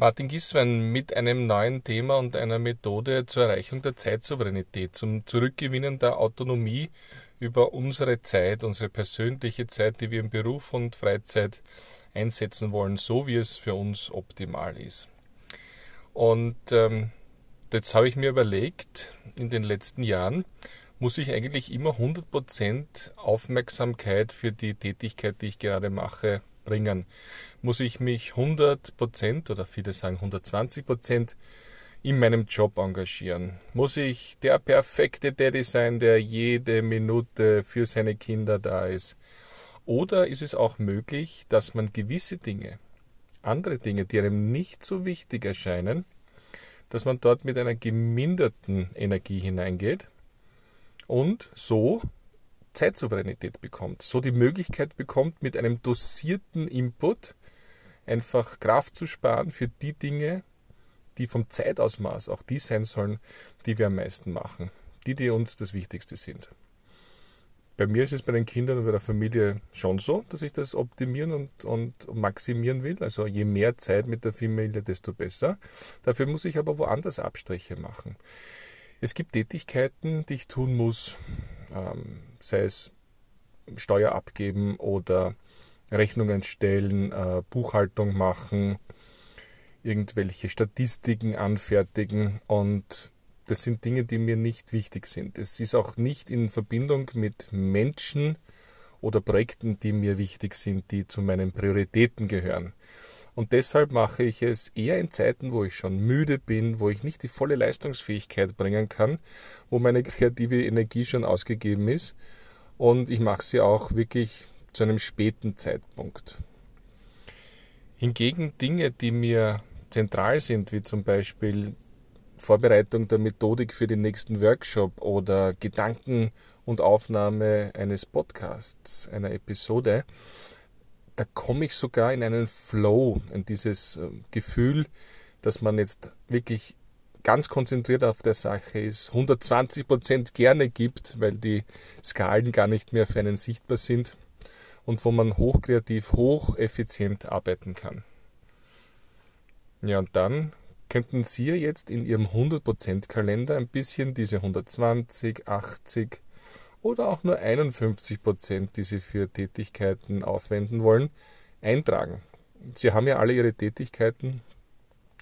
Martin Giswein mit einem neuen Thema und einer Methode zur Erreichung der Zeitsouveränität, zum Zurückgewinnen der Autonomie über unsere Zeit, unsere persönliche Zeit, die wir im Beruf und Freizeit einsetzen wollen, so wie es für uns optimal ist. Und ähm, jetzt habe ich mir überlegt, in den letzten Jahren muss ich eigentlich immer 100% Aufmerksamkeit für die Tätigkeit, die ich gerade mache, bringen, muss ich mich 100% oder viele sagen 120% in meinem Job engagieren? Muss ich der perfekte Daddy sein, der jede Minute für seine Kinder da ist? Oder ist es auch möglich, dass man gewisse Dinge, andere Dinge, die einem nicht so wichtig erscheinen, dass man dort mit einer geminderten Energie hineingeht und so Zeitsouveränität bekommt, so die Möglichkeit bekommt, mit einem dosierten Input einfach Kraft zu sparen für die Dinge, die vom Zeitausmaß auch die sein sollen, die wir am meisten machen, die, die uns das Wichtigste sind. Bei mir ist es bei den Kindern und bei der Familie schon so, dass ich das optimieren und, und maximieren will. Also je mehr Zeit mit der Familie, desto besser. Dafür muss ich aber woanders Abstriche machen. Es gibt Tätigkeiten, die ich tun muss, ähm, sei es Steuer abgeben oder Rechnungen stellen, äh, Buchhaltung machen, irgendwelche Statistiken anfertigen und das sind Dinge, die mir nicht wichtig sind. Es ist auch nicht in Verbindung mit Menschen oder Projekten, die mir wichtig sind, die zu meinen Prioritäten gehören. Und deshalb mache ich es eher in Zeiten, wo ich schon müde bin, wo ich nicht die volle Leistungsfähigkeit bringen kann, wo meine kreative Energie schon ausgegeben ist. Und ich mache sie auch wirklich zu einem späten Zeitpunkt. Hingegen Dinge, die mir zentral sind, wie zum Beispiel Vorbereitung der Methodik für den nächsten Workshop oder Gedanken und Aufnahme eines Podcasts, einer Episode, da komme ich sogar in einen Flow, in dieses äh, Gefühl, dass man jetzt wirklich ganz konzentriert auf der Sache ist, 120 Prozent gerne gibt, weil die Skalen gar nicht mehr für einen sichtbar sind und wo man hochkreativ, hocheffizient arbeiten kann. Ja, und dann könnten Sie jetzt in Ihrem 100% Kalender ein bisschen diese 120, 80 oder auch nur 51 Prozent, die Sie für Tätigkeiten aufwenden wollen, eintragen. Sie haben ja alle Ihre Tätigkeiten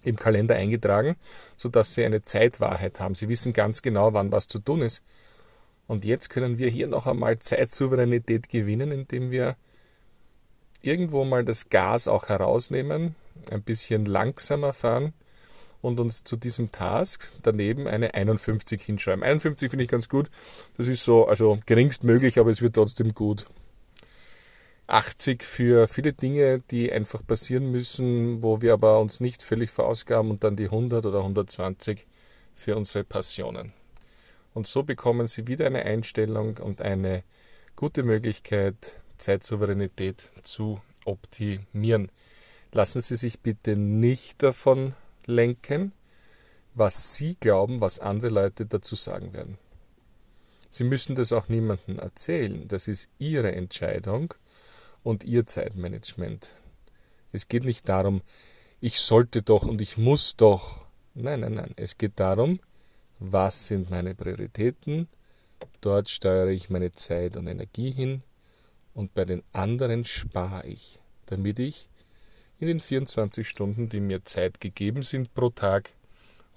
im Kalender eingetragen, sodass Sie eine Zeitwahrheit haben. Sie wissen ganz genau, wann was zu tun ist. Und jetzt können wir hier noch einmal Zeitsouveränität gewinnen, indem wir irgendwo mal das Gas auch herausnehmen, ein bisschen langsamer fahren und uns zu diesem Task daneben eine 51 hinschreiben. 51 finde ich ganz gut. Das ist so, also geringst möglich, aber es wird trotzdem gut. 80 für viele Dinge, die einfach passieren müssen, wo wir aber uns nicht völlig verausgaben und dann die 100 oder 120 für unsere Passionen. Und so bekommen Sie wieder eine Einstellung und eine gute Möglichkeit, Zeitsouveränität zu optimieren. Lassen Sie sich bitte nicht davon lenken, was Sie glauben, was andere Leute dazu sagen werden. Sie müssen das auch niemandem erzählen. Das ist Ihre Entscheidung und Ihr Zeitmanagement. Es geht nicht darum, ich sollte doch und ich muss doch. Nein, nein, nein. Es geht darum, was sind meine Prioritäten. Dort steuere ich meine Zeit und Energie hin und bei den anderen spare ich, damit ich in den 24 Stunden, die mir Zeit gegeben sind pro Tag,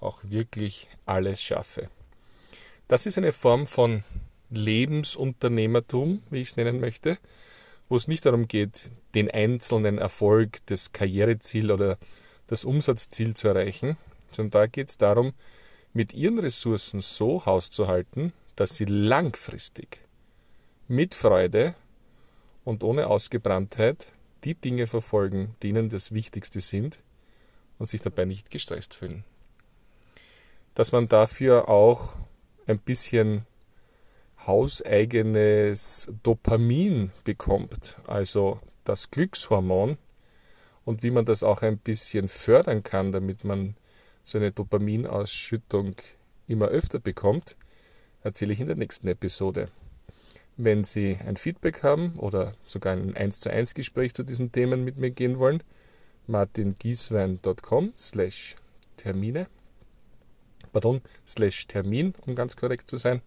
auch wirklich alles schaffe. Das ist eine Form von Lebensunternehmertum, wie ich es nennen möchte, wo es nicht darum geht, den einzelnen Erfolg, das Karriereziel oder das Umsatzziel zu erreichen, sondern da geht es darum, mit ihren Ressourcen so hauszuhalten, dass sie langfristig mit Freude und ohne Ausgebranntheit die Dinge verfolgen, die ihnen das Wichtigste sind und sich dabei nicht gestresst fühlen. Dass man dafür auch ein bisschen hauseigenes Dopamin bekommt, also das Glückshormon, und wie man das auch ein bisschen fördern kann, damit man so eine Dopaminausschüttung immer öfter bekommt, erzähle ich in der nächsten Episode. Wenn Sie ein Feedback haben oder sogar ein 1 zu 1 Gespräch zu diesen Themen mit mir gehen wollen, martingieswein.com slash Termine. Pardon, slash Termin, um ganz korrekt zu sein.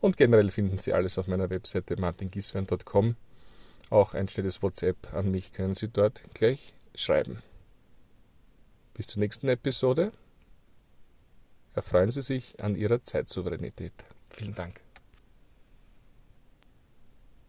Und generell finden Sie alles auf meiner Webseite martingieswein.com. Auch ein stilles WhatsApp an mich können Sie dort gleich schreiben. Bis zur nächsten Episode. Erfreuen Sie sich an Ihrer Zeitsouveränität. Vielen Dank.